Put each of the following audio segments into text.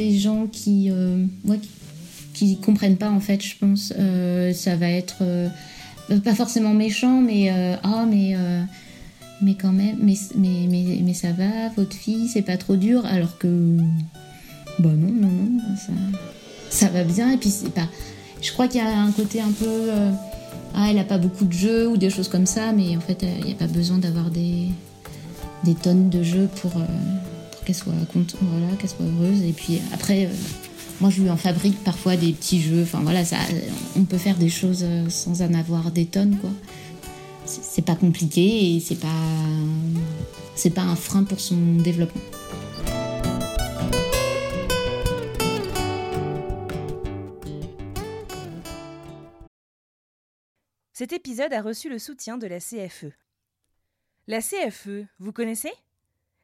Des gens qui, euh, qui, qui comprennent pas en fait, je pense. Euh, ça va être euh, pas forcément méchant, mais ah mais euh, mais quand même, mais, mais, mais, mais ça va, votre fille, c'est pas trop dur, alors que bah non non non, ça ça va bien et puis c'est pas. Je crois qu'il y a un côté un peu ah elle a pas beaucoup de jeux ou des choses comme ça, mais en fait il n'y a pas besoin d'avoir des des tonnes de jeux pour qu'elle soit contente, voilà, qu'elle soit heureuse. Et puis après, euh, moi je lui en fabrique parfois des petits jeux. Enfin voilà, ça, on peut faire des choses euh, sans en avoir des tonnes, quoi. C'est pas compliqué et c'est pas, c'est pas un frein pour son développement. Cet épisode a reçu le soutien de la CFE. La CFE, vous connaissez?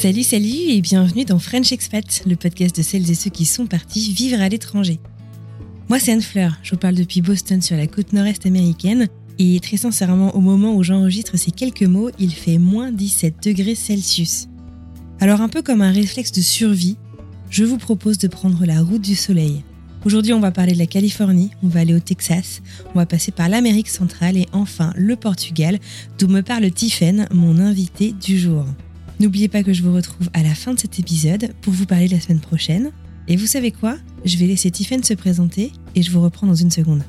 Salut, salut et bienvenue dans French Expat, le podcast de celles et ceux qui sont partis vivre à l'étranger. Moi, c'est Anne Fleur, je vous parle depuis Boston sur la côte nord-est américaine et très sincèrement, au moment où j'enregistre ces quelques mots, il fait moins 17 degrés Celsius. Alors un peu comme un réflexe de survie, je vous propose de prendre la route du soleil. Aujourd'hui, on va parler de la Californie, on va aller au Texas, on va passer par l'Amérique centrale et enfin le Portugal, d'où me parle Tiffen, mon invité du jour. N'oubliez pas que je vous retrouve à la fin de cet épisode pour vous parler la semaine prochaine. Et vous savez quoi? Je vais laisser Tiffen se présenter et je vous reprends dans une seconde.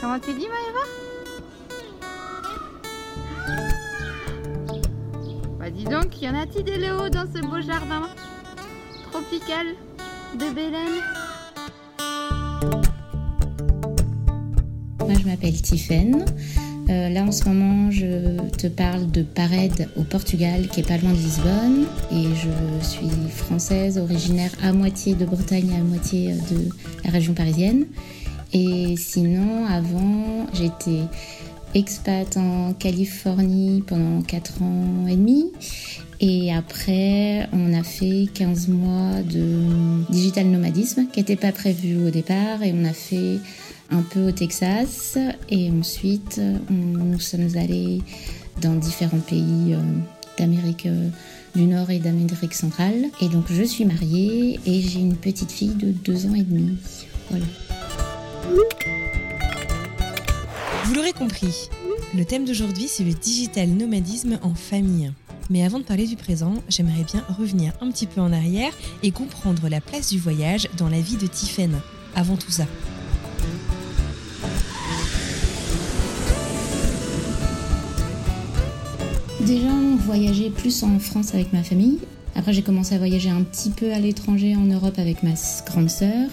Comment tu dis, Maëva? Bah dis donc, y en a-t-il des Léo dans ce beau jardin tropical de Bélène Moi, je m'appelle Tiffen. Euh, là, en ce moment, je te parle de Parede au Portugal, qui est pas loin de Lisbonne. Et je suis française, originaire à moitié de Bretagne, à moitié de la région parisienne. Et sinon, avant, j'étais expat en Californie pendant 4 ans et demi. Et après, on a fait 15 mois de digital nomadisme qui n'était pas prévu au départ. Et on a fait un peu au Texas. Et ensuite, on- nous sommes allés dans différents pays euh, d'Amérique euh, du Nord et d'Amérique centrale. Et donc, je suis mariée et j'ai une petite fille de 2 ans et demi. Voilà. Vous l'aurez compris, le thème d'aujourd'hui c'est le digital nomadisme en famille. Mais avant de parler du présent, j'aimerais bien revenir un petit peu en arrière et comprendre la place du voyage dans la vie de Tiffen. Avant tout ça. Déjà, on plus en France avec ma famille. Après, j'ai commencé à voyager un petit peu à l'étranger, en Europe, avec ma grande sœur.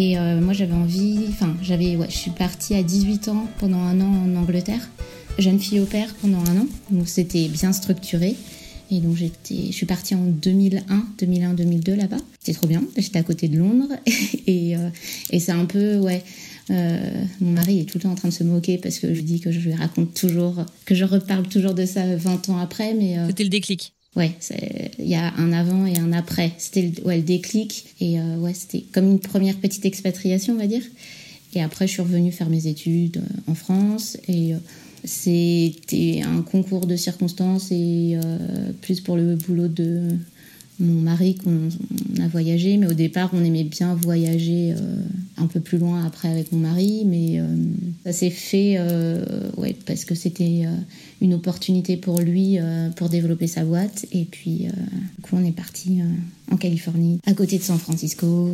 Et euh, moi, j'avais envie. Enfin, j'avais. Ouais, je suis partie à 18 ans pendant un an en Angleterre. Jeune fille au père pendant un an. Donc, c'était bien structuré. Et donc, je suis partie en 2001, 2001-2002 là-bas. C'était trop bien. J'étais à côté de Londres. et, euh, et c'est un peu, ouais. mon mari est tout le temps en train de se moquer parce que je dis que je lui raconte toujours, que je reparle toujours de ça 20 ans après. mais C'était le déclic. Ouais, il y a un avant et un après. C'était ouais, le déclic et ouais, c'était comme une première petite expatriation, on va dire. Et après, je suis revenue faire mes études en France et c'était un concours de circonstances et euh, plus pour le boulot de mon mari qu'on a voyagé. Mais au départ, on aimait bien voyager euh, un peu plus loin après avec mon mari. Mais euh, ça s'est fait ouais, parce que c'était une opportunité pour lui pour développer sa boîte. Et puis, du coup, on est parti en Californie, à côté de San Francisco.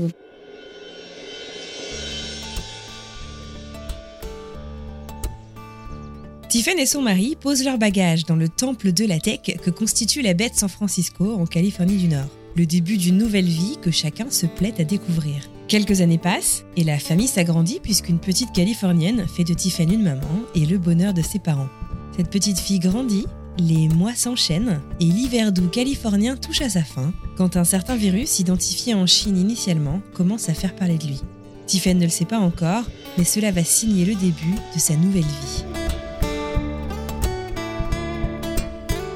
Tiffen et son mari posent leurs bagages dans le temple de la tech que constitue la baie de San Francisco en Californie du Nord. Le début d'une nouvelle vie que chacun se plaît à découvrir. Quelques années passent et la famille s'agrandit puisqu'une petite Californienne fait de Tiffen une maman et le bonheur de ses parents. Cette petite fille grandit, les mois s'enchaînent et l'hiver doux californien touche à sa fin quand un certain virus identifié en Chine initialement commence à faire parler de lui. Tiffen ne le sait pas encore, mais cela va signer le début de sa nouvelle vie.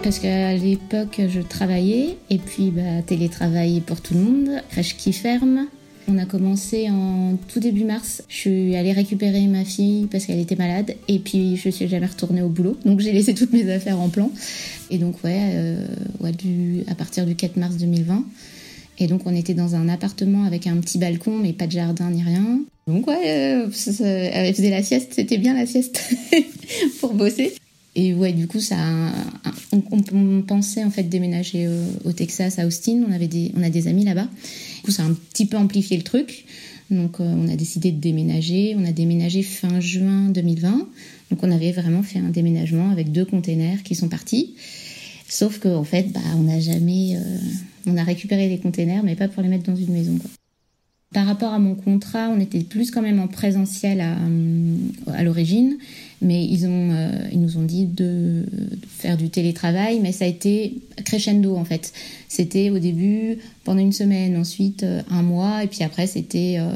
Parce qu'à l'époque, je travaillais et puis bah, télétravail pour tout le monde, crèche qui ferme. On a commencé en tout début mars. Je suis allée récupérer ma fille parce qu'elle était malade et puis je suis jamais retournée au boulot. Donc j'ai laissé toutes mes affaires en plan. Et donc ouais, euh, à partir du 4 mars 2020. Et donc on était dans un appartement avec un petit balcon mais pas de jardin ni rien. Donc ouais, euh, elle faisait la sieste, c'était bien la sieste pour bosser. Et ouais, du coup, ça, on, pensait en fait déménager au, Texas, à Austin. On avait des, on a des amis là-bas. Du coup, ça a un petit peu amplifié le truc. Donc, euh, on a décidé de déménager. On a déménagé fin juin 2020. Donc, on avait vraiment fait un déménagement avec deux containers qui sont partis. Sauf qu'en en fait, bah, on n'a jamais, euh, on a récupéré les containers, mais pas pour les mettre dans une maison. Par rapport à mon contrat, on était plus quand même en présentiel à, à l'origine, mais ils, ont, euh, ils nous ont dit de, faire du télétravail, mais ça a été crescendo en fait. C'était au début pendant une semaine, ensuite euh, un mois, et puis après c'était euh,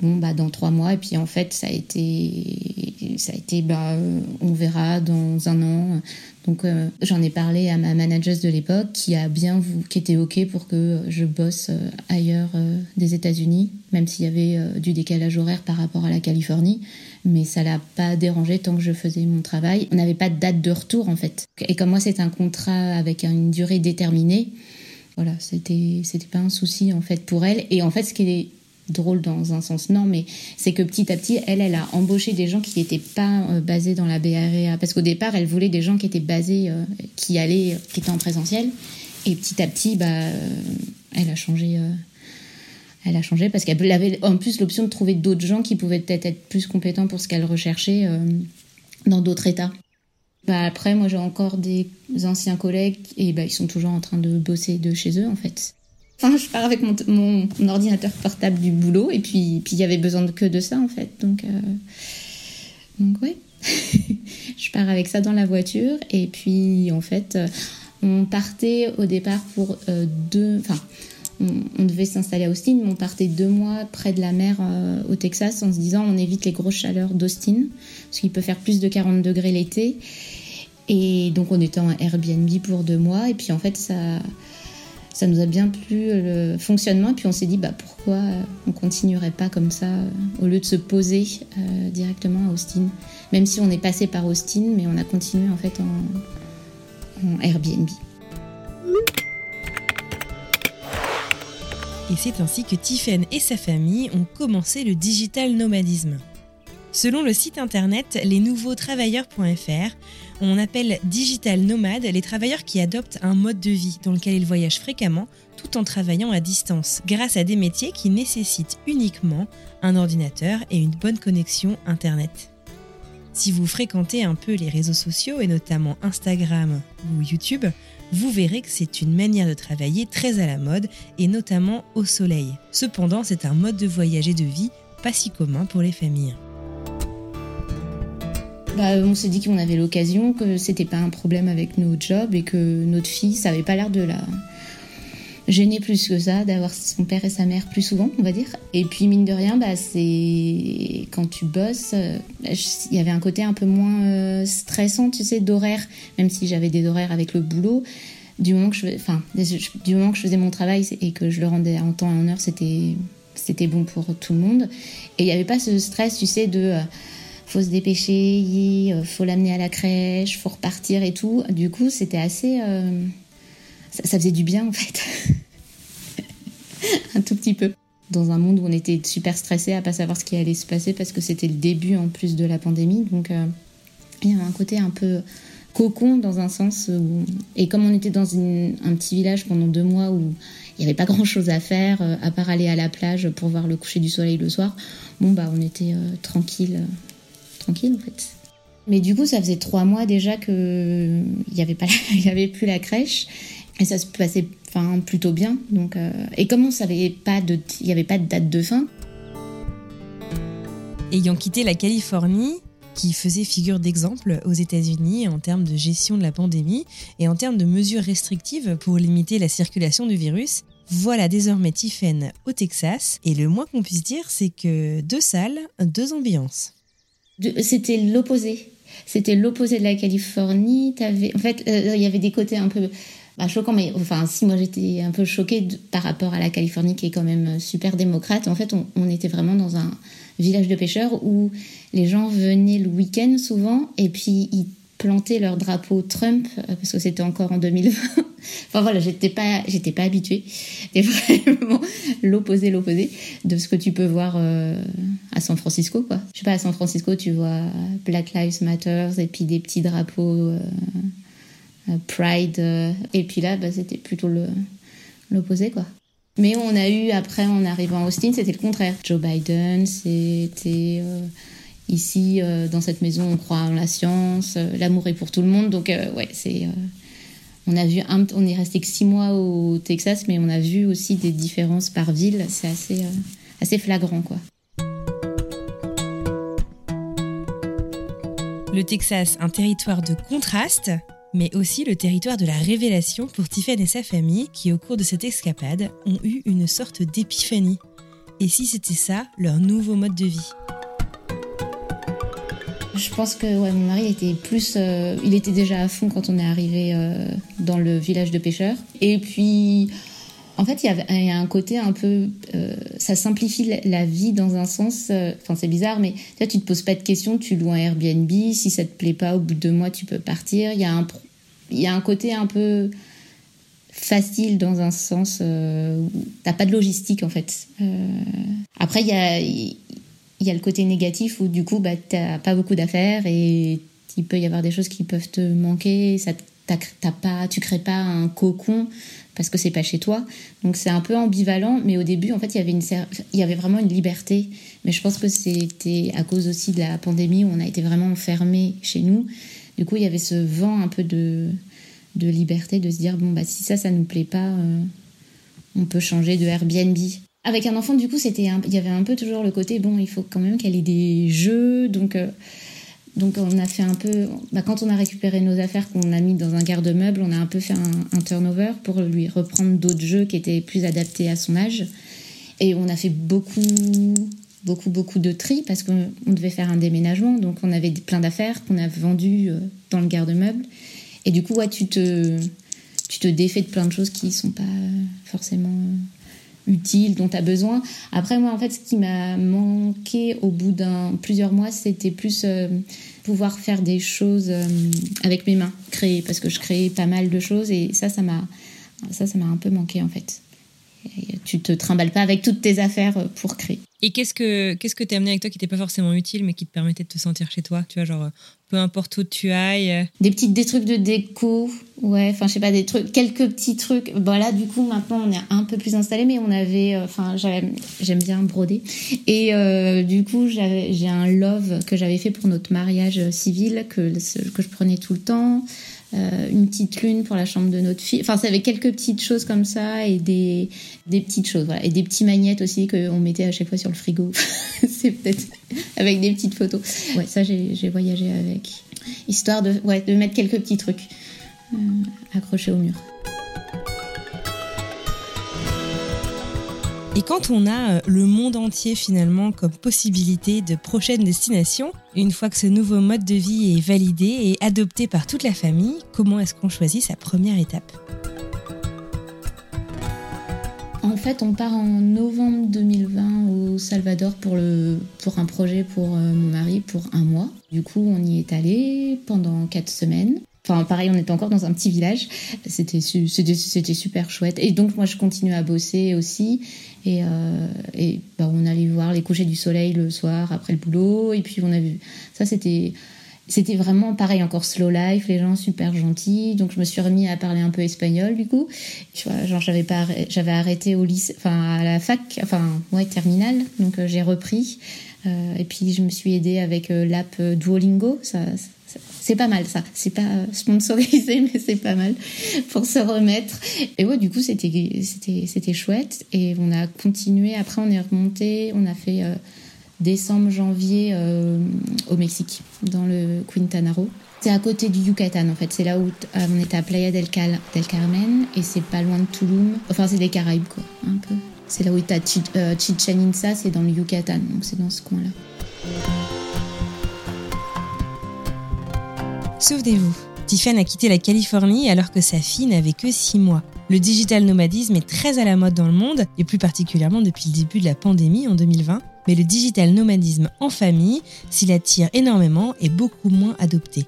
bon bah dans trois mois, et puis en fait ça a été ça a été bah on verra dans un an. Donc euh, j'en ai parlé à ma manager de l'époque qui a bien qui était ok pour que je bosse euh, ailleurs euh, des États-Unis, même s'il y avait du décalage horaire par rapport à la Californie, mais ça l'a pas dérangé tant que je faisais mon travail. On n'avait pas de date de retour en fait. Et comme moi c'est un contrat avec une durée déterminée, voilà, c'était c'était pas un souci en fait pour elle. Et en fait ce qui est drôle dans un sens non, mais c'est que petit à petit, elle, elle a embauché des gens qui n'étaient pas euh, basés dans la BREA. Parce qu'au départ, elle voulait des gens qui étaient basés, euh, qui allaient, euh, qui étaient en présentiel. Et petit à petit, bah, elle a changé. Elle a changé parce qu'elle avait en plus l'option de trouver d'autres gens qui pouvaient peut-être être plus compétents pour ce qu'elle recherchait dans d'autres États. Bah après, moi j'ai encore des anciens collègues et bah, ils sont toujours en train de bosser de chez eux en fait. Enfin, je pars avec mon, ordinateur portable du boulot et puis il y avait besoin de que de ça en fait. Donc euh, donc oui, je pars avec ça dans la voiture et puis en fait euh, on partait au départ pour euh, deux, enfin on, devait s'installer à Austin, mais on partait deux mois près de la mer au Texas en se disant on évite les grosses chaleurs d'Austin parce qu'il peut faire plus de 40 degrés l'été. Et donc on était en Airbnb pour deux mois et puis en fait ça ça nous a bien plu le fonctionnement. Puis on s'est dit, bah, pourquoi on continuerait pas comme ça euh, au lieu de se poser euh, directement à Austin. Même si on est passé par Austin, mais on a continué en fait en, Airbnb. Et c'est ainsi que Tiffen et sa famille ont commencé le digital nomadisme. Selon le site internet lesnouveautravailleurs.fr, on appelle digital nomades les travailleurs qui adoptent un mode de vie dans lequel ils voyagent fréquemment tout en travaillant à distance, grâce à des métiers qui nécessitent uniquement un ordinateur et une bonne connexion Internet. Si vous fréquentez un peu les réseaux sociaux et notamment Instagram ou YouTube, vous verrez que c'est une manière de travailler très à la mode et notamment au soleil. Cependant, c'est un mode de voyage et de vie pas si commun pour les familles. Bah, on s'est dit qu'on avait l'occasion, que c'était pas un problème avec nos jobs et que notre fille, ça avait pas l'air de la gêné plus que ça d'avoir son père et sa mère plus souvent, on va dire. Et puis mine de rien, bah, c'est quand tu bosses, euh, il y avait un côté un peu moins euh, stressant, tu sais, d'horaire, même si j'avais des horaires avec le boulot. Du moment que je, faisais mon travail et que je le rendais en temps et en heure, c'était c'était bon pour tout le monde. Et il n'y avait pas ce stress, tu sais, de euh, faut se dépêcher, faut l'amener à la crèche, faut repartir et tout. Du coup, c'était assez ça, faisait du bien en fait. un tout petit peu. Dans un monde où on était super stressé à pas savoir ce qui allait se passer parce que c'était le début en plus de la pandémie. Donc euh, il y avait un côté un peu cocon dans un sens. Et comme on était dans un petit village pendant deux mois où il n'y avait pas grand chose à faire euh, à part aller à la plage pour voir le coucher du soleil le soir, bon bah on était euh, tranquille, tranquille en fait. Mais du coup, ça faisait trois mois déjà qu'il n'y avait, pas, il avait plus la crèche. Et ça se passait enfin, plutôt bien. Donc, euh, et comme on savait pas de, il n'y avait pas de date de fin. Ayant quitté la Californie, qui faisait figure d'exemple aux États-Unis en termes de gestion de la pandémie et en termes de mesures restrictives pour limiter la circulation du virus, voilà désormais Tiffen au Texas. Et le moins qu'on puisse dire, c'est que deux salles, deux ambiances. C'était l'opposé. C'était l'opposé de la Californie. Avais... En fait, euh, il y avait des côtés un peu bah, choquant, mais enfin, si moi j'étais un peu choquée par rapport à la Californie qui est quand même euh, super démocrate, en fait, on, était vraiment dans un village de pêcheurs où les gens venaient le week-end souvent et puis ils plantaient leur drapeau Trump euh, parce que c'était encore en 2020. enfin voilà, j'étais pas, j'étais pas habituée. C'était vraiment l'opposé, l'opposé de ce que tu peux voir euh, à San Francisco, quoi. Je sais pas, à San Francisco, tu vois Black Lives Matter et puis des petits drapeaux. Pride. Euh, et puis là, bah, c'était plutôt l'opposé, quoi. Mais on a eu, après, en arrivant à Austin, c'était le contraire. Joe Biden, c'était euh, ici, dans cette maison, on croit en la science, l'amour est pour tout le monde. Donc, ouais, c'est. on a vu, on est resté que six mois au Texas, mais on a vu aussi des différences par ville. C'est assez, assez flagrant, quoi. Le Texas, un territoire de contraste, mais aussi le territoire de la révélation pour Tiffany et sa famille qui, au cours de cette escapade, ont eu une sorte d'épiphanie. Et si c'était ça, leur nouveau mode de vie? Je pense que ouais, mon mari était plus. Euh, il était déjà à fond quand on est arrivé euh, dans le village de pêcheurs. Et puis, en fait, il y, a un côté un peu. Euh, ça simplifie la, vie dans un sens. Enfin, c'est bizarre, mais tu tu te poses pas de questions, tu loues un Airbnb. Si ça te plaît pas, au bout de deux mois, tu peux partir. Il y a un, y a un côté un peu facile dans un sens euh, où t'as pas de logistique en fait. Euh, après il y a y a le côté négatif où du coup bah t'as pas beaucoup d'affaires et il peut y avoir des choses qui peuvent te manquer. Ça t'as pas tu crées pas un cocon parce que c'est pas chez toi. Donc c'est un peu ambivalent, mais au début en fait il y avait une il y avait vraiment une liberté. Mais je pense que c'était à cause aussi de la pandémie où on a été vraiment enfermés chez nous du coup, il y avait ce vent un peu de, de liberté, de se dire, bon, bah, si ça, ça nous plaît pas, euh, on peut changer de Airbnb. Avec un enfant, du coup, c'était il y avait un peu toujours le côté, bon, il faut quand même qu'elle ait des jeux, donc... Euh, donc on a fait un peu, bah, quand on a récupéré nos affaires qu'on a mis dans un garde-meuble, on a un peu fait un, turnover pour lui reprendre d'autres jeux qui étaient plus adaptés à son âge. Et on a fait beaucoup beaucoup, beaucoup de tri parce qu'on devait faire un déménagement. Donc, on avait plein d'affaires qu'on a vendues euh, dans le garde-meuble. Et du coup, tu te, tu te défais de plein de choses qui sont pas forcément euh, utiles, dont tu as besoin. Après, moi, en fait, ce qui m'a manqué au bout d'un plusieurs mois, c'était plus euh, pouvoir faire des choses avec mes mains, créer, parce que je créais pas mal de choses et ça, ça, ça m'a un peu manqué en fait. Tu te trimbales pas avec toutes tes affaires pour créer. Et qu'est-ce que qu'est-ce que t'as amené avec toi qui n'était pas forcément utile, mais qui te permettait de te sentir chez toi Tu vois, genre peu importe où tu ailles. Euh. Des petites des trucs de déco, ouais. Enfin, je sais pas des trucs, quelques petits trucs. Bon là, du coup, maintenant on est un peu plus installé, mais on avait, euh, enfin, j'aime bien broder. Et euh, du coup, j'ai un love que j'avais fait pour notre mariage civil que que je prenais tout le temps. Euh, une petite lune pour la chambre de notre fille. Enfin, ça avait quelques petites choses comme ça et des, des petites choses, voilà. Et des petits magnettes aussi qu'on mettait à chaque fois sur le frigo. c'est peut-être avec des petites photos. Ouais, ça, j'ai voyagé avec. Histoire de, ouais, de mettre quelques petits trucs euh, accrochés au mur. Et quand on a euh, le monde entier finalement comme possibilité de prochaine destination, une fois que ce nouveau mode de vie est validé et adopté par toute la famille, comment est-ce qu'on choisit sa première étape? En fait, on part en novembre 2020 au Salvador pour, le, pour un projet pour euh, mon mari pour un mois. Du coup, on y est allé pendant quatre semaines. Enfin, pareil, on était encore dans un petit village. C'était super chouette. Et donc, moi, je continue à bosser aussi. Et, euh, bah, on allait voir les couchers du soleil le soir après le boulot. Et puis, on a vu. Ça, c'était. Vraiment pareil, encore slow life, les gens super gentils. Donc je me suis remis à parler un peu espagnol du coup. Genre j'avais arrêté au lycée, enfin à la fac, enfin ouais terminale. Donc euh, j'ai repris. Euh, et puis je me suis aidée avec l'app Duolingo. Ça, c'est pas mal ça. C'est pas sponsorisé, mais c'est pas mal pour se remettre. Et ouais, du coup, c'était, chouette. Et on a continué. Après, on est remonté. On a fait euh, décembre, janvier euh, au Mexique, dans le Quintanaro. C'est à côté du Yucatan en fait. C'est là où euh, on était à Playa del, Cal del Carmen et c'est pas loin de Tulum. Enfin, c'est des Caraïbes quoi, un peu. C'est là où tu as Chichen Itza, c'est dans le Yucatan, donc c'est dans ce coin-là. Souvenez-vous, Tiffany a quitté la Californie alors que sa fille n'avait que 6 mois. Le digital nomadisme est très à la mode dans le monde, et plus particulièrement depuis le début de la pandémie en 2020. Mais le digital nomadisme en famille, s'il attire énormément, est beaucoup moins adopté.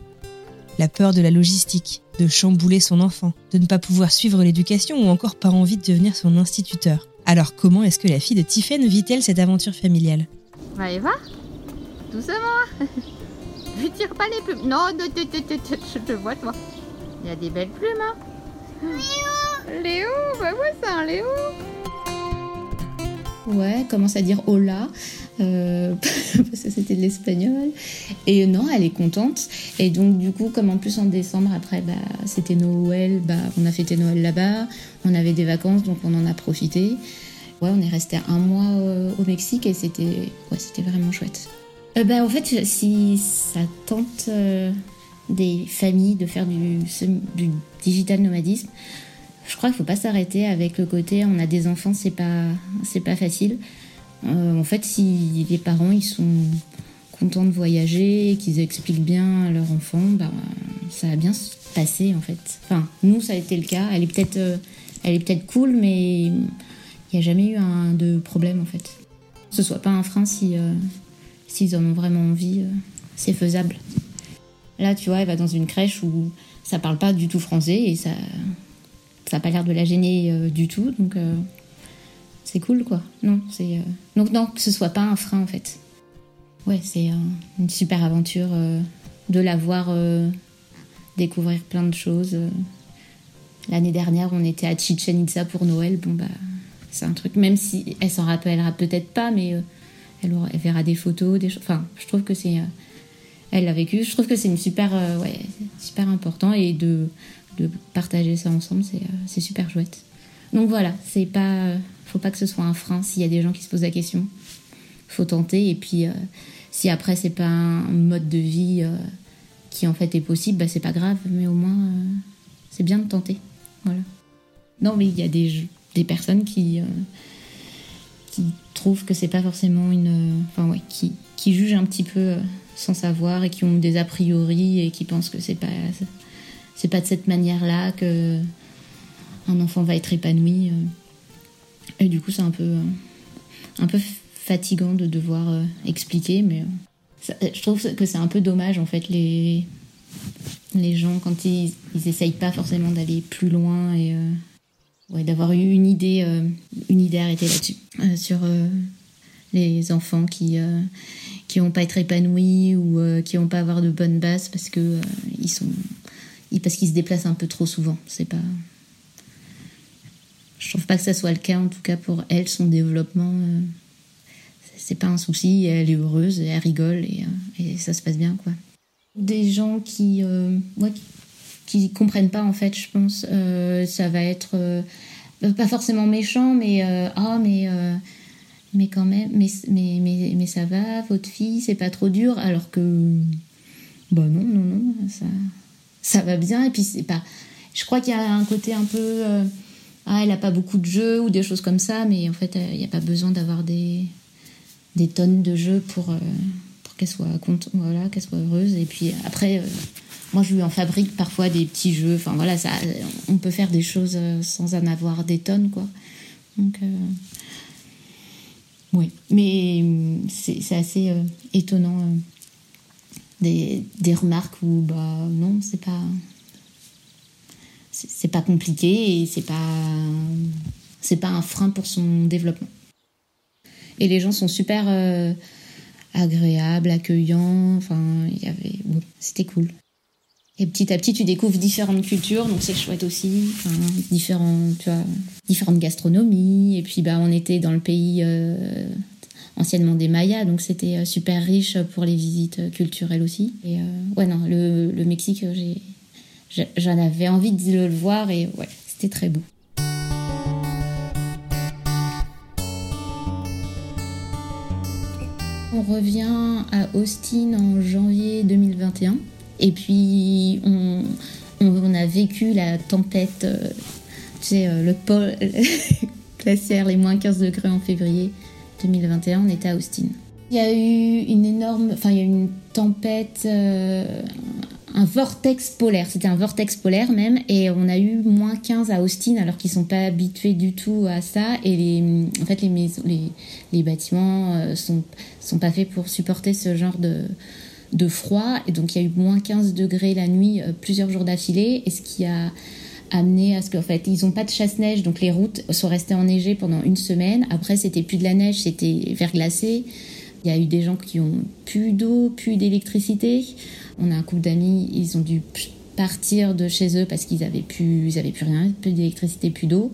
La peur de la logistique, de chambouler son enfant, de ne pas pouvoir suivre l'éducation ou encore pas envie de devenir son instituteur. Alors comment est-ce que la fille de Tiffany vit-elle cette aventure familiale? Va Eva Doucement Je tire pas les plumes. Non, je te vois, toi. Il y a des belles plumes, hein. Léo Léo Bah ouais, c'est un Léo Ouais, commence à dire hola, euh, parce que c'était de l'espagnol. Et non, elle est contente. Et donc, du coup, comme en plus en décembre, après, bah, c'était Noël, bah, on a fêté Noël là-bas, on avait des vacances, donc on en a profité. Ouais, on est resté un mois euh, au Mexique et c'était ouais, c'était vraiment chouette. Euh, bah, en fait, si ça tente euh, des familles de faire du, digital nomadisme, je crois qu'il faut pas s'arrêter avec le côté on a des enfants, c'est pas pas facile. Euh, en fait, si les parents ils sont contents de voyager, qu'ils expliquent bien à leur enfant, bah, ça va bien se passer en fait. Enfin, nous ça a été le cas. Elle est peut-être elle peut-être cool, mais il n'y a jamais eu un, de problème en fait. Ce soit pas un frein si s'ils en ont vraiment envie, euh, c'est faisable. Là, tu vois, elle va dans une crèche où ça parle pas du tout français et ça ça n'a pas l'air de la gêner euh, du tout, donc euh, c'est cool, quoi. Non, c'est donc non que ce soit pas un frein en fait. Ouais, c'est une super aventure de la voir découvrir plein de choses. L'année dernière, on était à Chichen Itza pour Noël. Bon bah, c'est un truc. Même si elle s'en rappellera peut-être pas, mais elle, verra des photos, des choses. Enfin, je trouve que c'est. Euh, elle l'a vécu. Je trouve que c'est une super, euh, ouais, super important et de, de partager ça ensemble, c'est euh, super chouette. Donc voilà, c'est pas, faut pas que ce soit un frein s'il y a des gens qui se posent la question. Faut tenter et puis si après c'est pas un mode de vie qui en fait est possible, bah c'est pas grave, mais au moins c'est bien de tenter. Voilà. Non, mais il y a des, des personnes qui qui trouvent que c'est pas forcément une. Enfin, qui, qui jugent un petit peu euh, sans savoir et qui ont des a priori et qui pensent que c'est pas. C'est pas de cette manière-là que un enfant va être épanoui. Euh. Et du coup, c'est un peu. Euh, un peu fatigant de devoir expliquer, mais je trouve que c'est un peu dommage en fait les les gens quand ils, ils essayent pas forcément d'aller plus loin d'avoir eu une idée, euh, une idée arrêtée là-dessus, euh, sur euh, les enfants qui qui vont pas être épanouis ou qui vont pas avoir de bonnes bases parce que ils sont qu'ils se déplacent un peu trop souvent. C'est pas je trouve pas que ça soit le cas en tout cas pour elle son développement c'est pas un souci elle est heureuse elle rigole et, ça se passe bien quoi des gens qui comprennent pas en fait je pense euh, ça va être euh, pas forcément méchant mais euh, ah mais mais quand même mais, mais, mais, mais ça va votre fille c'est pas trop dur alors que bah non non non ça ça va bien et puis c'est pas je crois qu'il y a un côté un peu ah, elle a pas beaucoup de jeux ou des choses comme ça, mais en fait, il n'y a pas besoin d'avoir des, des tonnes de jeux pour, pour qu'elle soit, voilà, qu'elle soit heureuse. Et puis après, moi, je lui en fabrique parfois des petits jeux. Enfin, voilà, ça, on peut faire des choses sans en avoir des tonnes, quoi. Donc, oui. Mais c'est assez étonnant des, des remarques où bah non c'est pas c'est pas compliqué et c'est pas c'est pas un frein pour son développement et les gens sont super euh, agréables accueillants enfin il y avait c'était cool et petit à petit tu découvres différentes cultures donc c'est chouette aussi enfin, différents tu vois différentes gastronomies et puis bah on était dans le pays euh, anciennement des Mayas, donc c'était euh, super riche pour les visites euh, culturelles aussi. Et euh, ouais, non, le, le Mexique, j'en avais envie de le voir et ouais, c'était très beau. On revient à Austin en janvier 2021 et puis on, a vécu la tempête, tu sais, le pôle glaciaire, les moins 15 degrés en février. 2021, on était à Austin. Il y a eu une énorme, enfin il y a eu une tempête, euh, un vortex polaire. C'était un vortex polaire même, et on a eu moins 15 à Austin alors qu'ils sont pas habitués du tout à ça. Et les, en fait les maisons, les, bâtiments euh, sont sont pas faits pour supporter ce genre de de froid. Et donc il y a eu moins 15 degrés la nuit euh, plusieurs jours d'affilée, et ce qui a amené à ce qu'en fait ils n'ont pas de chasse-neige donc les routes sont restées enneigées pendant une semaine. Après c'était plus de la neige c'était verglacé. Il y a eu des gens qui ont plus d'eau plus d'électricité. On a un couple d'amis ils ont dû partir de chez eux parce qu'ils avaient plus ils avaient plus rien plus d'électricité plus d'eau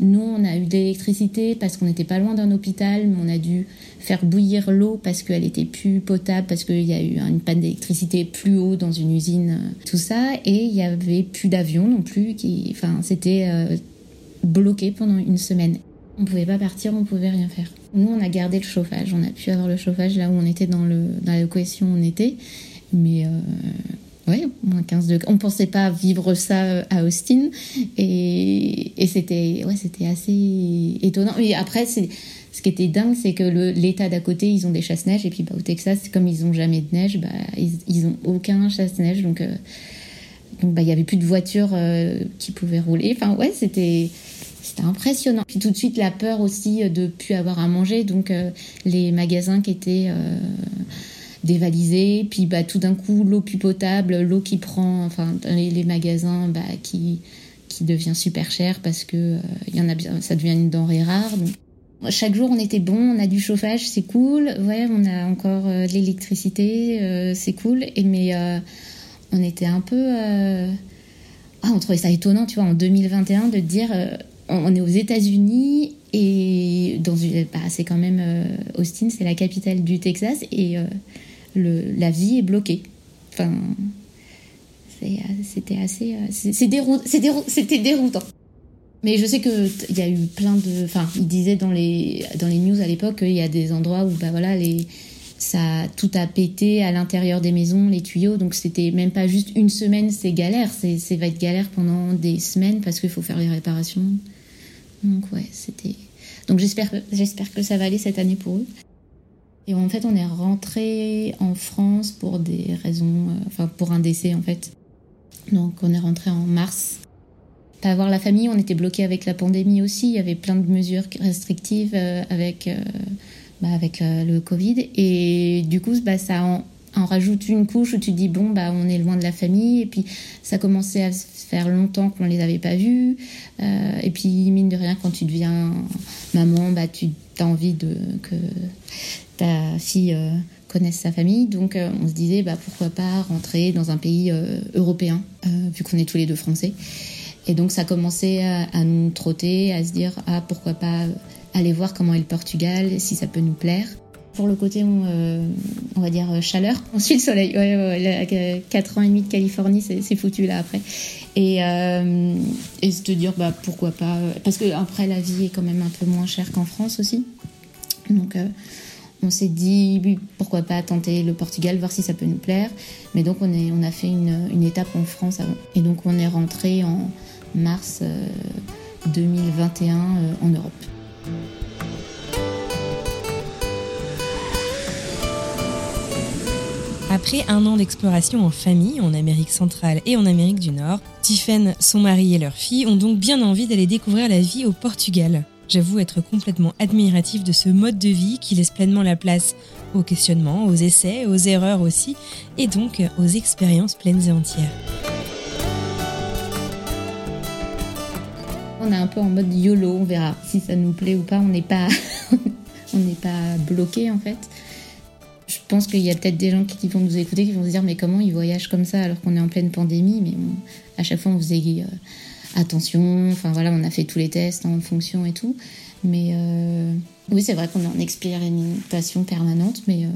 nous, on a eu de l'électricité parce qu'on n'était pas loin d'un hôpital, mais on a dû faire bouillir l'eau parce qu'elle était plus potable, parce qu'il y a eu une panne d'électricité plus haut dans une usine, euh, tout ça. Et il y avait plus d'avions non plus. Qui, enfin, c'était euh, bloqué pendant une semaine. On pouvait pas partir, on pouvait rien faire. Nous, on a gardé le chauffage. On a pu avoir le chauffage là où on était dans, le, dans la location où on était. Mais euh, oui, moins 15 degrés. On pensait pas vivre ça euh, à Austin. Et, et c'était ouais, c'était assez étonnant. Mais après, c'est, ce qui était dingue, c'est que l'État d'à côté, ils ont des chasse-neige. Et puis bah, au Texas, comme ils ont jamais de neige, bah, ils, ils ont aucun chasse-neige. Donc, euh, donc bah, il y avait plus de voitures euh, qui pouvaient rouler. Enfin, ouais, c'était. C'était impressionnant. Puis tout de suite, la peur aussi de plus avoir à manger. Donc, les magasins qui étaient dévalisé, puis bah, tout d'un coup l'eau plus potable, l'eau qui prend, enfin les, magasins bah, qui, qui devient super cher parce que euh, y en a ça devient une denrée rare. chaque jour on était bon, on a du chauffage, c'est cool, ouais, on a encore euh, de l'électricité, euh, c'est cool, et mais on était un peu, ah, on trouvait ça étonnant, tu vois, en 2021 de dire on est aux États-Unis et dans bah, c'est quand même Austin, c'est la capitale du Texas et la vie est bloquée. Enfin, c'était assez. C'était déroutant. Mais je sais qu'il y a eu plein de. Enfin, il disait dans les, dans les news à l'époque qu'il y a des endroits où bah voilà, ça, tout a pété à l'intérieur des maisons, les tuyaux. Donc c'était même pas juste une semaine, c'est galère. C'est va être galère pendant des semaines parce qu'il faut faire les réparations. Donc ouais, c'était. Donc j'espère j'espère que ça va aller cette année pour eux. Et en fait, on est rentré en France pour des raisons, euh, enfin pour un décès en fait. Donc on est rentré en mars. Pas voir la famille, on était bloqué avec la pandémie aussi. Il y avait plein de mesures restrictives euh, avec, euh, bah, avec le Covid. Et du coup, bah, ça en, rajoute une couche où tu dis bon, bah, on est loin de la famille. Et puis ça commençait à faire longtemps qu'on les avait pas vus. et puis mine de rien, quand tu deviens maman, tu as envie de que ta fille euh, connaisse sa famille. Donc euh, on se disait bah, pourquoi pas rentrer dans un pays euh, européen, vu qu'on est tous les deux français. Et donc ça commençait à, nous trotter, à se dire ah pourquoi pas aller voir comment est le Portugal, si ça peut nous plaire. Pour le côté, on, on va dire chaleur. Ensuite, soleil. Ouais, ouais, 4 ans et demi de Californie, c'est foutu là après. Et, euh, et se dire bah pourquoi pas. Parce que après, la vie est quand même un peu moins chère qu'en France aussi. Donc on s'est dit pourquoi pas tenter le Portugal, voir si ça peut nous plaire. Mais donc on, a fait une, étape en France avant. Et donc on est rentré en mars 2021 en Europe. Après un an d'exploration en famille en Amérique centrale et en Amérique du Nord, Tiffen, son mari et leur fille ont donc bien envie d'aller découvrir la vie au Portugal. J'avoue être complètement admiratif de ce mode de vie qui laisse pleinement la place aux questionnements, aux essais, aux erreurs aussi, et donc aux expériences pleines et entières. On est un peu en mode YOLO, on verra si ça nous plaît ou pas. On n'est pas, bloqué en fait. Je pense qu'il y a peut-être des gens qui vont nous écouter qui vont se dire mais comment ils voyagent comme ça alors qu'on est en pleine pandémie? Mais à chaque fois on faisait euh, attention enfin voilà on a fait tous les tests en fonction et tout. Mais euh, oui c'est vrai qu'on est en expérimentation permanente mais euh,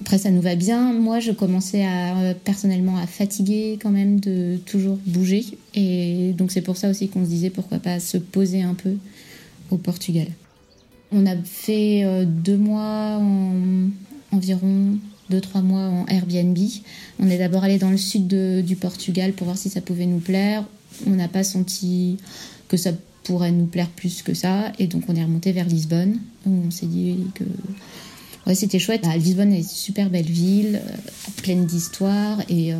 après ça nous va bien. Moi je commençais à personnellement à fatiguer quand même de toujours bouger. Et donc c'est pour ça aussi qu'on se disait pourquoi pas se poser un peu au Portugal. On a fait euh, deux mois, environ deux, trois mois en Airbnb. On est d'abord allé dans le sud du Portugal pour voir si ça pouvait nous plaire. On n'a pas senti que ça pourrait nous plaire plus que ça. Et donc on est remonté vers Lisbonne, où on s'est dit que ouais, c'était chouette. Bah, Lisbonne est une super belle ville, euh, pleine d'histoire. Et, euh,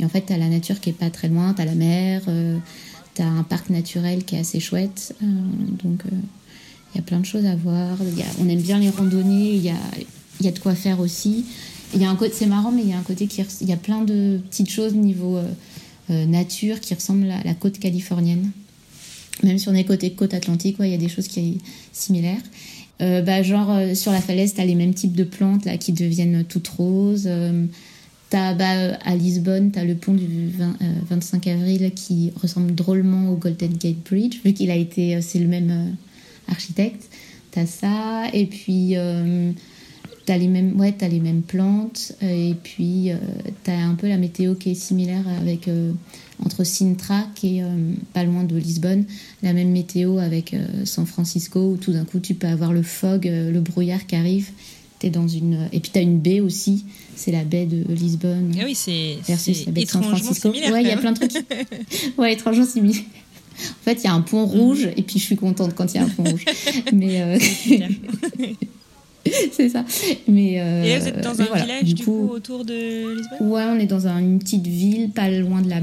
et, en fait, tu as la nature qui est pas très loin, tu as la mer, tu as un parc naturel qui est assez chouette. donc il y a plein de choses à voir. on aime bien les randonnées, il y a, il y a de quoi faire aussi. Il y a un côté, c'est marrant, mais il y a un côté qui, il y a plein de petites choses niveau euh, euh, nature qui ressemblent à la côte californienne. Même si on est côté côte atlantique, il y a des choses qui sont similaires. Euh, bah, genre sur la falaise, tu as les mêmes types de plantes là qui deviennent toutes roses. As, bah, à Lisbonne, tu as le pont du 25 avril qui ressemble drôlement au Golden Gate Bridge, vu qu'il a été, c'est le même architecte. Tu as ça, et puis euh, tu as, les mêmes, ouais, as les mêmes plantes, et puis euh, tu as un peu la météo qui est similaire avec euh, entre Sintra, qui est pas loin de Lisbonne, la même météo avec San Francisco, où tout d'un coup tu peux avoir le fog, le brouillard qui arrive. Dans une... Et puis tu as une baie aussi, c'est la baie de Lisbonne. Ah oui, c'est étrangement similaire. Ouais, il y a plein de trucs. ouais, étrangement similaire. En fait, il y a un pont rouge, et puis je suis contente quand il y a un pont rouge. Mais euh, c'est ça. Mais euh, et là, vous êtes dans un village du, coup, autour de Lisbonne Ouais, on est dans une petite ville, pas loin de la,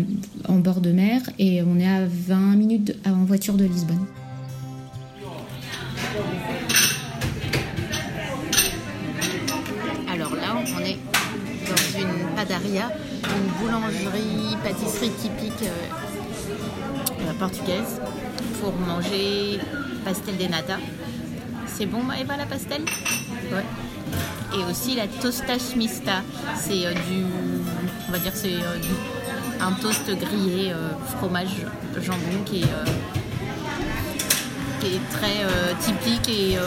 en bord de mer, et on est à 20 minutes en voiture de Lisbonne. Alors là, on est dans une padaria, une boulangerie, pâtisserie typique. Euh, portugaise pour manger pastel de nata. C'est bon Eva la pastel? Ouais. Et aussi la tostas mista. C'est euh, du. On va dire c'est euh, un toast grillé, euh, fromage, jambon qui est, qui est très typique et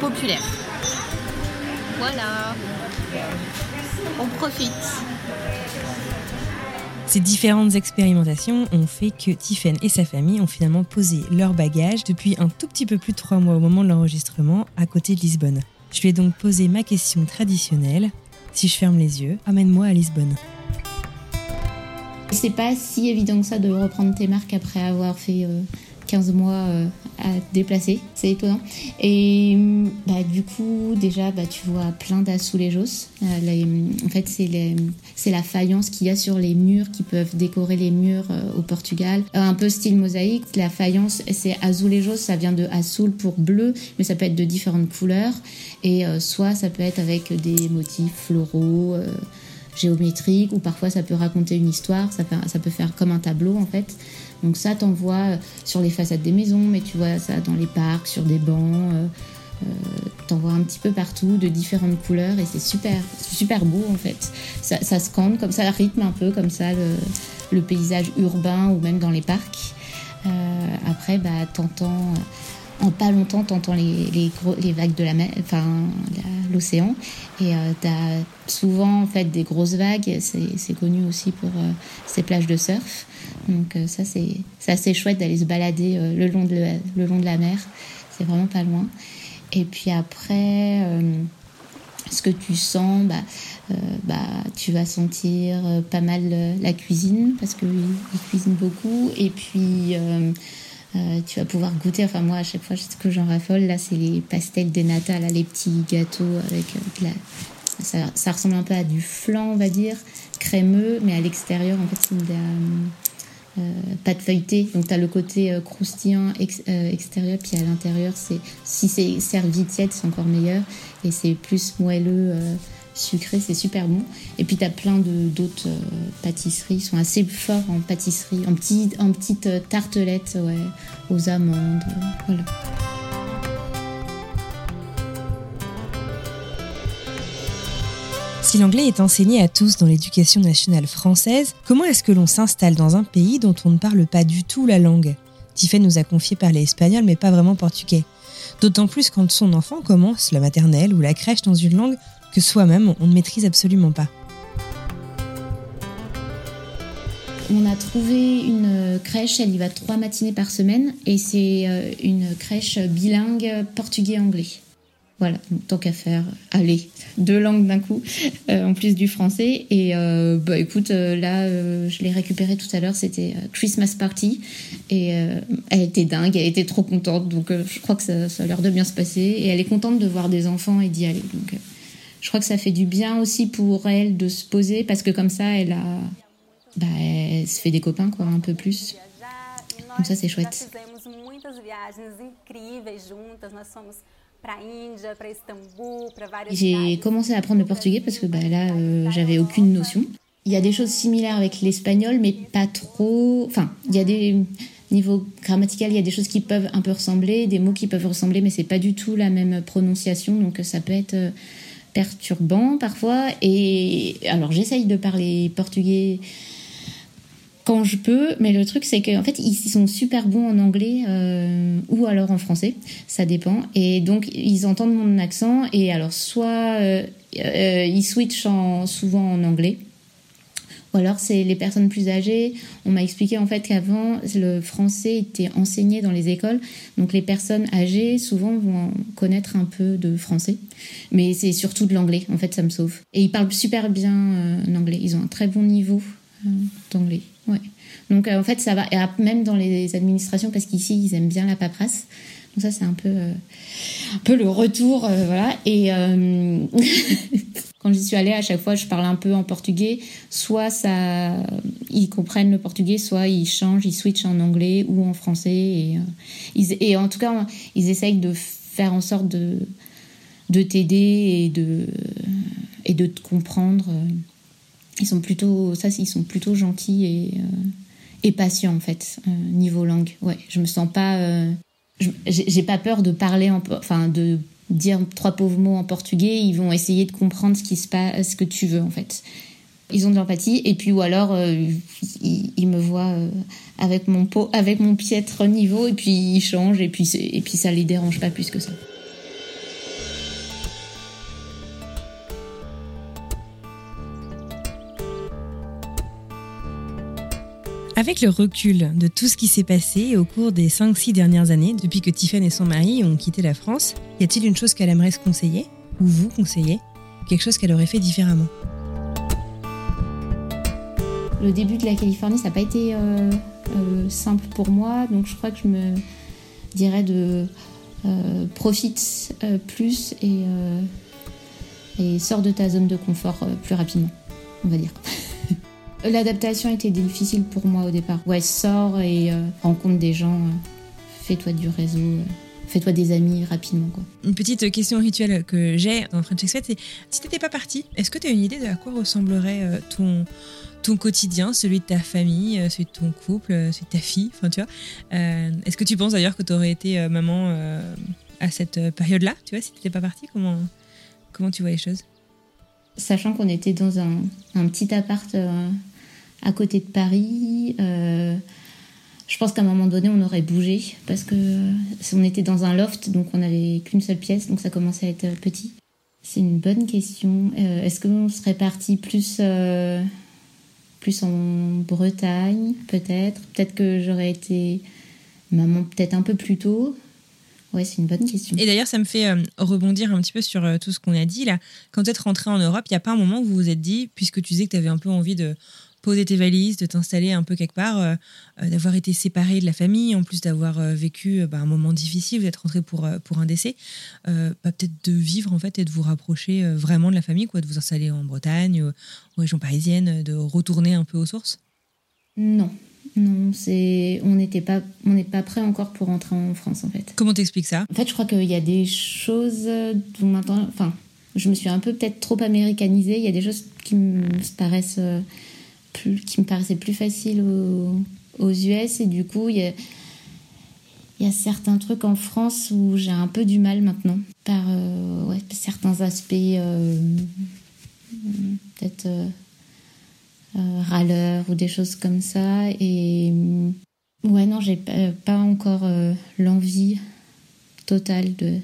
populaire. Voilà. On profite. Ces différentes expérimentations ont fait que Tiffen et sa famille ont finalement posé leur bagage depuis un tout petit peu plus de trois mois au moment de l'enregistrement à côté de Lisbonne. Je lui ai donc posé ma question traditionnelle. Si je ferme les yeux, amène-moi à Lisbonne. C'est pas si évident que ça de reprendre tes marques après avoir fait euh, 15 mois euh, à déplacer. C'est étonnant. Et bah, du coup, déjà, bah, tu vois plein d'azulejos. Euh, en fait, c'est la faïence qu'il y a sur les murs qui peuvent décorer les murs euh, au Portugal. un peu style mosaïque. La faïence, c'est azulejos, ça vient de azul pour bleu, mais ça peut être de différentes couleurs. Et soit ça peut être avec des motifs floraux géométriques ou parfois ça peut raconter une histoire, ça peut faire comme un tableau en fait. Donc ça, t'en vois euh, sur les façades des maisons, mais tu vois ça dans les parcs, sur des bancs. Euh, euh, t'en vois un petit peu partout de différentes couleurs et c'est super, super beau en fait. Ça, ça scande comme ça, rythme un peu comme ça le, paysage urbain ou même dans les parcs. après, bah, t'entends en pas longtemps, t'entends les, les, les, vagues de la mer, enfin l'océan, et euh, t'as souvent en fait des grosses vagues. C'est connu aussi pour ces plages de surf. Donc euh, ça, c'est assez chouette d'aller se balader euh, le, long de le long de la mer. C'est vraiment pas loin. Et puis après, euh, ce que tu sens, bah, bah, tu vas sentir pas mal la cuisine parce qu'ils cuisinent beaucoup. Et puis, tu vas pouvoir goûter. Enfin, moi, à chaque fois, ce que j'en raffole, là, c'est les pastels des nata, les petits gâteaux avec la. Ça, ça, ressemble un peu à du flan, on va dire, crémeux, mais à l'extérieur, en fait, c'est de la euh, pâte feuilletée. Donc tu as le côté euh, croustillant euh, extérieur, puis à l'intérieur, c'est si c'est servi tiède, c'est encore meilleur. Et c'est plus moelleux, sucré, c'est super bon. Et puis tu as plein d'autres pâtisseries, ils sont assez forts en pâtisserie, en, petit, en petites tartelettes ouais, aux amandes. voilà. Si l'anglais est enseigné à tous dans l'éducation nationale française, comment est-ce que l'on s'installe dans un pays dont on ne parle pas du tout la langue? Tiffany nous a confié parler espagnol mais pas vraiment portugais. D'autant plus quand son enfant commence la maternelle ou la crèche dans une langue que soi-même on ne maîtrise absolument pas. On a trouvé une crèche, elle y va trois matinées par semaine et c'est euh, une crèche bilingue portugais-anglais. Voilà, tant qu'à faire, allez, deux langues d'un coup, euh, en plus du français. Et euh, bah écoute, là, je l'ai récupéré tout à l'heure, c'était Christmas Party. Et elle était dingue, elle était trop contente. Donc je crois que ça, a l'air de bien se passer. Et elle est contente de voir des enfants et d'y aller. Je crois que ça fait du bien aussi pour elle de se poser parce que comme ça, elle a. Bah, elle se fait des copains, quoi, un peu plus. Donc ça, c'est chouette. J'ai commencé à apprendre le portugais parce que bah, là, euh, j'avais aucune notion. Il y a des choses similaires avec l'espagnol, mais pas trop. Enfin, il y a des niveaux grammatical, il y a des choses qui peuvent un peu ressembler, des mots qui peuvent ressembler, mais c'est pas du tout la même prononciation, donc ça peut être euh, perturbant parfois. Et alors, j'essaye de parler portugais quand je peux, mais le truc c'est qu'en fait ils sont super bons en anglais euh, ou alors en français, ça dépend. Et donc ils entendent mon accent et alors soit euh, euh, ils switchent souvent en anglais, ou alors c'est les personnes plus âgées. On m'a expliqué en fait qu'avant le français était enseigné dans les écoles, donc les personnes âgées souvent vont connaître un peu de français, mais c'est surtout de l'anglais. En fait ça me sauve. Et ils parlent super bien en anglais. Ils ont un très bon niveau d'anglais. Ouais. Donc euh, en fait, ça va, et même dans les administrations, parce qu'ici, ils aiment bien la paperasse. Donc ça, c'est un peu, euh, un peu le retour, euh, voilà. Et quand j'y suis allée, à chaque fois, je parle un peu en portugais. Soit ça, ils comprennent le portugais, soit ils changent, ils switchent en anglais ou en français. Et, ils, et en tout cas, ils essayent de faire en sorte de, de t'aider et de, et de te comprendre ils sont plutôt ça ils sont plutôt gentils et, euh, et patients en fait euh, niveau langue ouais je me sens pas euh, j'ai pas peur de parler en, enfin de dire trois pauvres mots en portugais. Ils vont essayer de comprendre ce qui se passe ce que tu veux en fait. Ils ont de l'empathie et puis ou alors ils, me voient avec mon pot avec mon piètre niveau et puis ils changent et puis et puis ça les dérange pas plus que ça Avec le recul de tout ce qui s'est passé au cours des 5-6 dernières années, depuis que Tiffany et son mari ont quitté la France, y a-t-il une chose qu'elle aimerait se conseiller, ou vous conseiller, quelque chose qu'elle aurait fait différemment? Le début de la Californie, ça n'a pas été euh, euh, simple pour moi, donc je crois que je me dirais de euh, profite plus et, et sors de ta zone de confort plus rapidement, on va dire. L'adaptation était difficile pour moi au départ. Ouais, sors et euh, rencontre des gens, euh, fais-toi du réseau, euh, fais-toi des amis rapidement. Quoi. Une petite question rituelle que j'ai dans French Expat, c'est si t'étais pas partie, est-ce que tu as une idée de à quoi ressemblerait ton ton quotidien, celui de ta famille, celui de ton couple, celui de ta fille, enfin tu vois? Est-ce que tu penses d'ailleurs que tu aurais été maman à cette période-là, tu vois, si t'étais pas partie, comment comment tu vois les choses? Sachant qu'on était dans un, un petit appart à côté de Paris. Euh, je pense qu'à un moment donné, on aurait bougé parce que on était dans un loft, donc on n'avait qu'une seule pièce, donc ça commençait à être petit. C'est une bonne question. Euh, est-ce qu'on serait parti plus, euh, plus en Bretagne, peut-être? Peut-être que j'aurais été maman peut-être un peu plus tôt, Ouais, c'est une bonne question. Et d'ailleurs, ça me fait euh, rebondir un petit peu sur euh, tout ce qu'on a dit là. Quand vous êtes rentré en Europe, il n'y a pas un moment où vous vous êtes dit, puisque tu disais que tu avais un peu envie de poser tes valises, de t'installer un peu quelque part, euh, d'avoir été séparé de la famille, en plus d'avoir vécu bah, un moment difficile, vous êtes rentré pour, pour un décès, bah, peut-être de vivre en fait et de vous rapprocher vraiment de la famille, quoi, de vous installer en Bretagne, en région parisienne, de retourner un peu aux sources? Non, non, c'est on n'était pas on n'est pas prêt encore pour rentrer en France en fait. Comment t'expliques ça? En fait, je crois qu'il y a des choses dont maintenant, enfin, je me suis un peu peut-être trop américanisée. Il y a des choses qui me paraissent euh, plus, qui me paraissaient plus faciles aux, US et du coup, il y a certains trucs en France où j'ai un peu du mal maintenant par euh, ouais, certains aspects euh, peut-être euh, râleur ou des choses comme ça. Et ouais, non, j'ai pas encore l'envie totale de.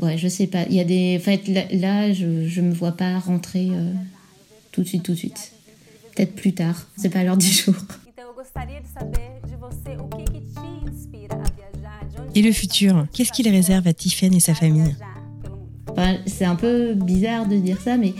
Ouais, je sais pas. Il y a des. En fait, là, je, je me vois pas rentrer tout de suite, tout de suite. Peut-être plus tard. C'est pas l'heure du jour. Et le futur, qu'est-ce qu'il réserve à Tiffen et sa famille C'est un peu bizarre de dire ça, mais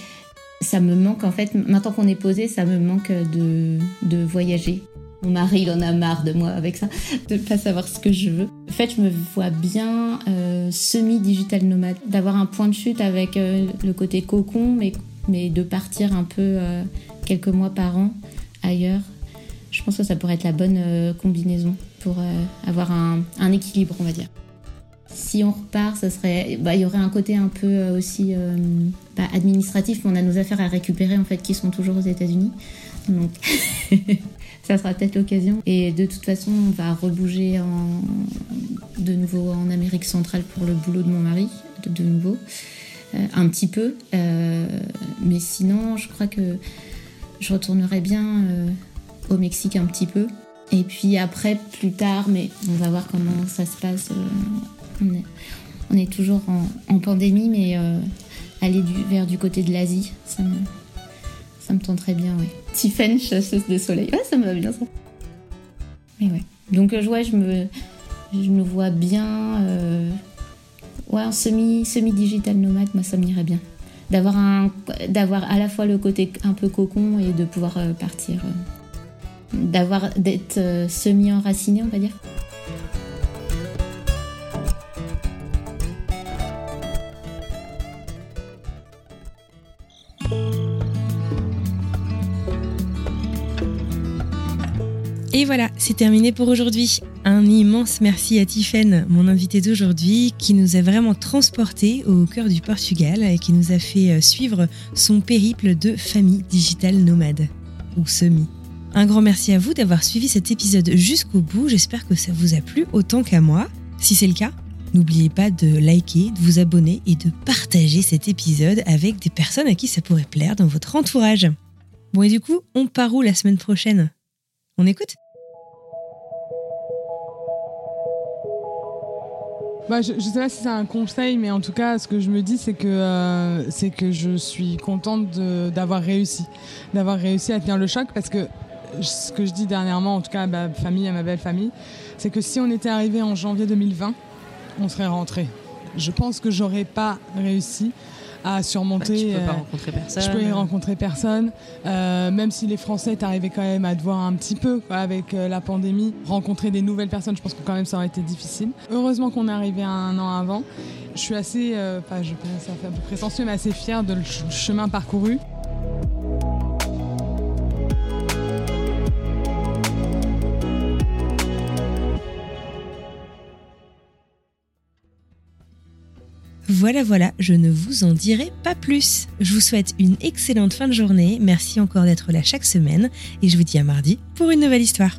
ça me manque en fait, maintenant qu'on est posé, ça me manque de, de voyager. Mon mari, il en a marre de moi avec ça, de ne pas savoir ce que je veux. En fait, je me vois bien euh, semi-digital nomade, d'avoir un point de chute avec euh, le côté cocon, mais, mais de partir un peu euh, quelques mois par an ailleurs. Je pense que ça pourrait être la bonne combinaison pour avoir un, équilibre, on va dire si on repart, ça serait, bah, il y aurait un côté un peu euh, aussi euh, bah, administratif. On a nos affaires à récupérer en fait qui sont toujours aux États-Unis, donc ça sera peut-être l'occasion. Et de toute façon, on va rebouger en, de nouveau en Amérique centrale pour le boulot de mon mari, de, nouveau, euh, un petit peu. mais sinon, je crois que je retournerai bien au Mexique un petit peu. Et puis après, plus tard, mais on va voir comment ça se passe on est, toujours en, pandémie, mais euh, aller du, vers du côté de l'Asie, ça me, ça me tenterait bien, ouais. Tiffen, chasseuse de soleil. Ouais, ça me va bien, ça. Mais ouais. Donc, euh, ouais, je me, je me vois bien. Euh, ouais, en semi, semi-digital nomade, moi, ça m'irait bien. D'avoir, un, d'avoir à la fois le côté un peu cocon et de pouvoir partir. d'avoir, d'être semi-enraciné, on va dire. Et voilà, c'est terminé pour aujourd'hui. Un immense merci à Tiffaine, mon invitée d'aujourd'hui, qui nous a vraiment transportés au cœur du Portugal et qui nous a fait euh, suivre son périple de famille digitale nomade, ou semi. Un grand merci à vous d'avoir suivi cet épisode jusqu'au bout, j'espère que ça vous a plu autant qu'à moi. Si c'est le cas, n'oubliez pas de liker, de vous abonner et de partager cet épisode avec des personnes à qui ça pourrait plaire dans votre entourage. Bon et du coup, on part où la semaine prochaine? On écoute? Bah, je ne sais pas si c'est un conseil, mais en tout cas, ce que je me dis, c'est que, euh, c'est que je suis contente d'avoir réussi. D'avoir réussi à tenir le choc parce que ce que je dis dernièrement, en tout cas à ma famille, à ma belle famille, c'est que si on était arrivé en janvier 2020, on serait rentré. Je pense que j'aurais pas réussi à surmonter. tu peux pas euh, rencontrer personne. Je peux y rencontrer personne. Euh, même si les Français t'arrivaient quand même à te voir un petit peu avec euh, la pandémie, rencontrer des nouvelles personnes, je pense que quand même ça aurait été difficile. Heureusement qu'on est arrivé un an avant. Je suis assez, enfin je pense ça fait un peu prétentieux, mais assez fière de le chemin parcouru. Voilà, voilà, je ne vous en dirai pas plus. Je vous souhaite une excellente fin de journée, merci encore d'être là chaque semaine, et je vous dis à mardi pour une nouvelle histoire.